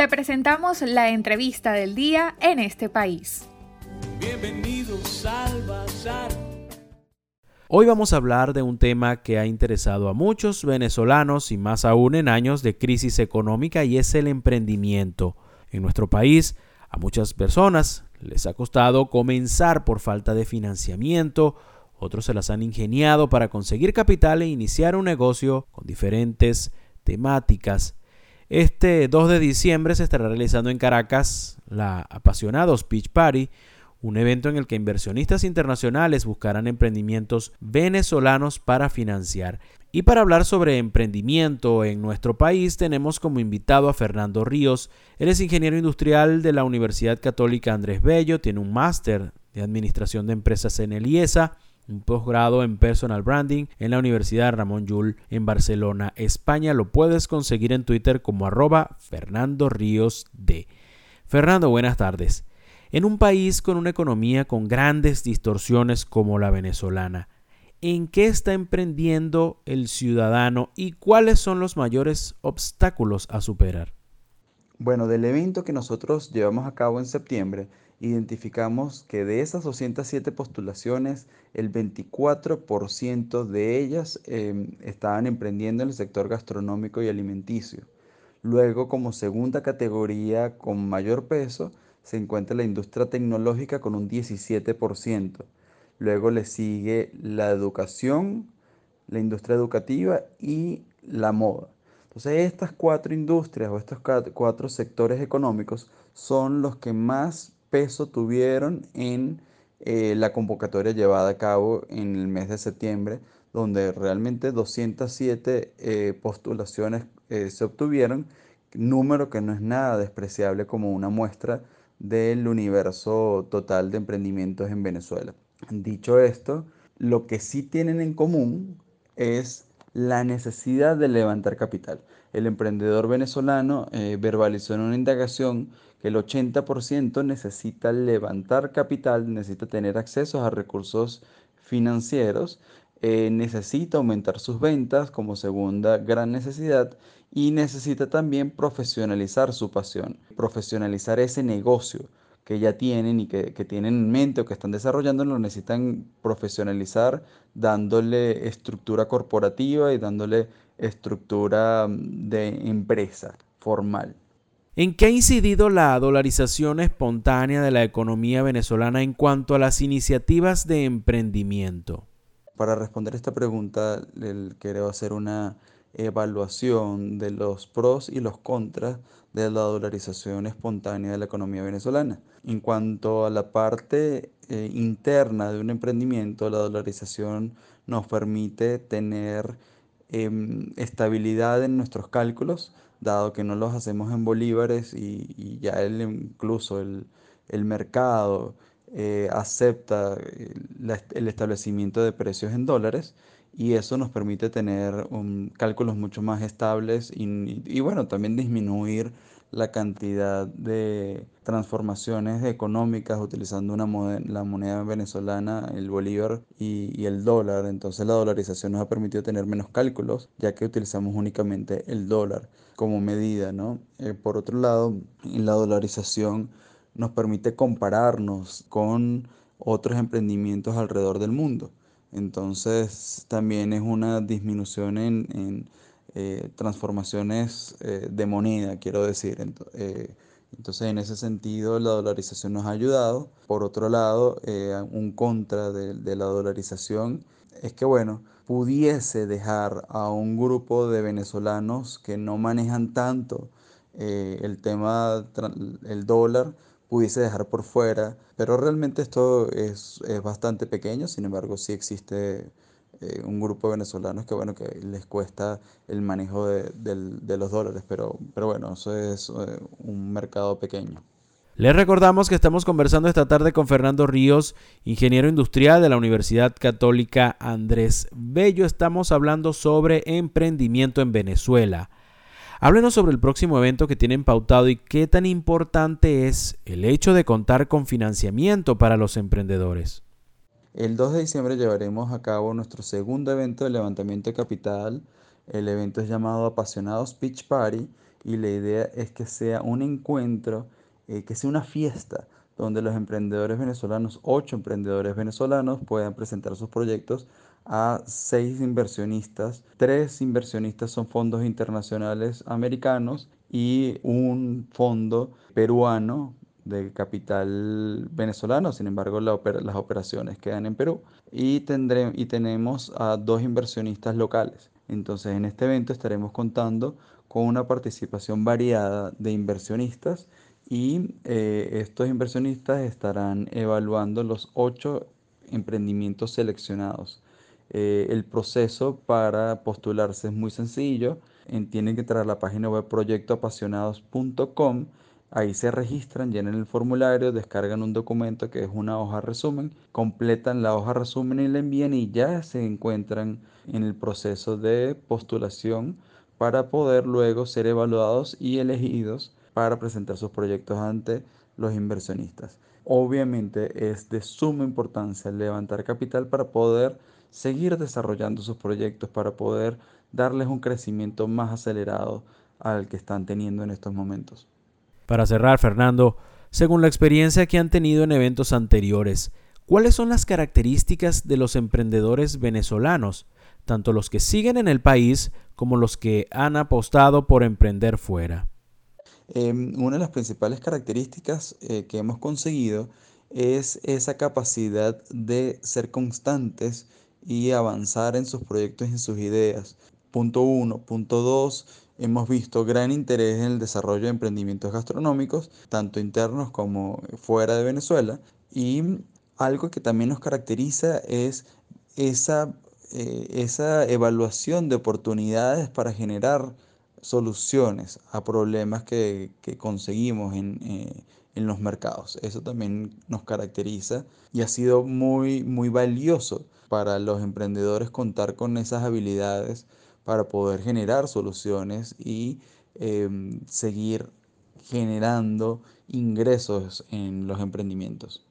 Te presentamos la entrevista del día en este país. Bienvenidos al Bazar. Hoy vamos a hablar de un tema que ha interesado a muchos venezolanos y más aún en años de crisis económica y es el emprendimiento. En nuestro país, a muchas personas les ha costado comenzar por falta de financiamiento, otros se las han ingeniado para conseguir capital e iniciar un negocio con diferentes temáticas. Este 2 de diciembre se estará realizando en Caracas la apasionada Speech Party, un evento en el que inversionistas internacionales buscarán emprendimientos venezolanos para financiar. Y para hablar sobre emprendimiento en nuestro país tenemos como invitado a Fernando Ríos. Él es ingeniero industrial de la Universidad Católica Andrés Bello, tiene un máster de Administración de Empresas en el IESA, un posgrado en Personal Branding en la Universidad Ramón Llull en Barcelona, España. Lo puedes conseguir en Twitter como arroba Fernando Ríos D. Fernando, buenas tardes. En un país con una economía con grandes distorsiones como la venezolana, en qué está emprendiendo el ciudadano y cuáles son los mayores obstáculos a superar. Bueno, del evento que nosotros llevamos a cabo en septiembre, identificamos que de esas 207 postulaciones, el 24% de ellas em, estaban emprendiendo en el sector gastronómico y alimenticio. Luego, como segunda categoría con mayor peso, se encuentra la industria tecnológica con un 17%. Luego le sigue la educación, la industria educativa y la moda. Entonces estas cuatro industrias o estos cuatro sectores económicos son los que más peso tuvieron en eh, la convocatoria llevada a cabo en el mes de septiembre, donde realmente 207 eh, postulaciones eh, se obtuvieron, número que no es nada despreciable como una muestra del universo total de emprendimientos en Venezuela. Dicho esto, lo que sí tienen en común es la necesidad de levantar capital. El emprendedor venezolano eh, verbalizó en una indagación que el 80% necesita levantar capital, necesita tener acceso a recursos financieros, eh, necesita aumentar sus ventas como segunda gran necesidad y necesita también profesionalizar su pasión, profesionalizar ese negocio que ya tienen y que, tienen en mente o que están desarrollando, lo necesitan profesionalizar dándole estructura corporativa y dándole estructura mm, de empresa formal. ¿En qué ha incidido la dolarización espontánea de la economía venezolana en cuanto a las iniciativas de emprendimiento? Para responder esta pregunta, quiero hacer una evaluación de los pros y los contras de la dolarización espontánea de la economía venezolana. En cuanto a la parte eh, interna de un emprendimiento, la dolarización nos permite tener em, estabilidad en nuestros cálculos, dado que no los hacemos en bolívares y, ya incluso el, mercado eh, acepta el establecimiento de precios en dólares y eso nos permite tener cálculos mucho más estables y, bueno, también disminuir la cantidad de transformaciones económicas utilizando una la moneda venezolana, el bolívar y, el dólar. Entonces la dolarización nos ha permitido tener menos cálculos ya que utilizamos únicamente el dólar como medida. ¿no? Eh, por otro lado, la dolarización nos permite compararnos con otros emprendimientos alrededor del mundo. Entonces también es una disminución en, eh, transformaciones eh, de moneda, quiero decir. Eh, entonces en ese sentido la dolarización nos ha ayudado. Por otro lado, un contra de, la dolarización es que, bueno, pudiese dejar a un grupo de venezolanos que no manejan tanto el tema, el dólar, pudiese dejar por fuera, pero realmente esto es, bastante pequeño, sin embargo sí existe eh, un grupo de venezolanos que bueno que les cuesta el manejo de, los dólares, pero, pero bueno, eso es eh, un mercado pequeño. Les recordamos que estamos conversando esta tarde con Fernando Ríos, ingeniero industrial de la Universidad Católica Andrés Bello. Estamos hablando sobre emprendimiento en Venezuela. Háblenos sobre el próximo evento que tienen pautado y qué tan importante es el hecho de contar con financiamiento para los emprendedores. El 2 de diciembre llevaremos a cabo nuestro segundo evento de levantamiento de capital. El evento es llamado Apasionados Pitch Party y la idea es que sea un encuentro, eh, que sea una fiesta donde los emprendedores venezolanos, ocho emprendedores venezolanos, puedan presentar sus proyectos a seis inversionistas. Tres inversionistas son fondos internacionales americanos y un fondo peruano de capital venezolano, sin embargo las operaciones quedan en Perú y, tendré, y tenemos a dos inversionistas locales. Entonces en este evento estaremos contando con una participación variada de inversionistas y eh, estos inversionistas estarán evaluando los ocho emprendimientos seleccionados. Eh, el proceso para postularse es muy sencillo. tienen que entrar a la página web proyectoapasionados.com. Ahí se registran, llenan el formulario, descargan un documento que es una hoja resumen, completan la hoja resumen y la envían y ya se encuentran en el proceso de postulación para poder luego ser evaluados y elegidos para presentar sus proyectos ante los inversionistas. Obviamente es de suma importancia levantar capital para poder seguir desarrollando sus proyectos, para poder darles un crecimiento más acelerado al que están teniendo en estos momentos. Para cerrar, Fernando, según la experiencia que han tenido en eventos anteriores, ¿cuáles son las características de los emprendedores venezolanos, tanto los que siguen en el país como los que han apostado por emprender fuera? Em, una de las principales características eh, que hemos conseguido es esa capacidad de ser constantes y avanzar en sus proyectos y en sus ideas. Punto uno. Punto dos, hemos visto gran interés en el desarrollo de emprendimientos gastronómicos, tanto internos como fuera de Venezuela. Y algo que también nos caracteriza es esa, eh, esa evaluación de oportunidades para generar soluciones a problemas que, conseguimos en, eh, en, los mercados. Eso también nos caracteriza y ha sido muy, muy valioso para los emprendedores contar con esas habilidades para poder generar soluciones y em, seguir generando ingresos en los emprendimientos.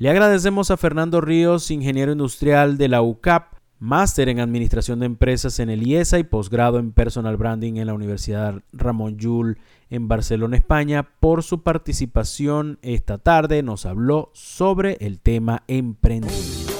Le agradecemos a Fernando Ríos, ingeniero industrial de la UCAP, máster en Administración de Empresas en el IESA y posgrado en Personal Branding en la Universidad Ramón Llull en Barcelona, España, por su participación esta tarde. Nos habló sobre el tema emprendimiento.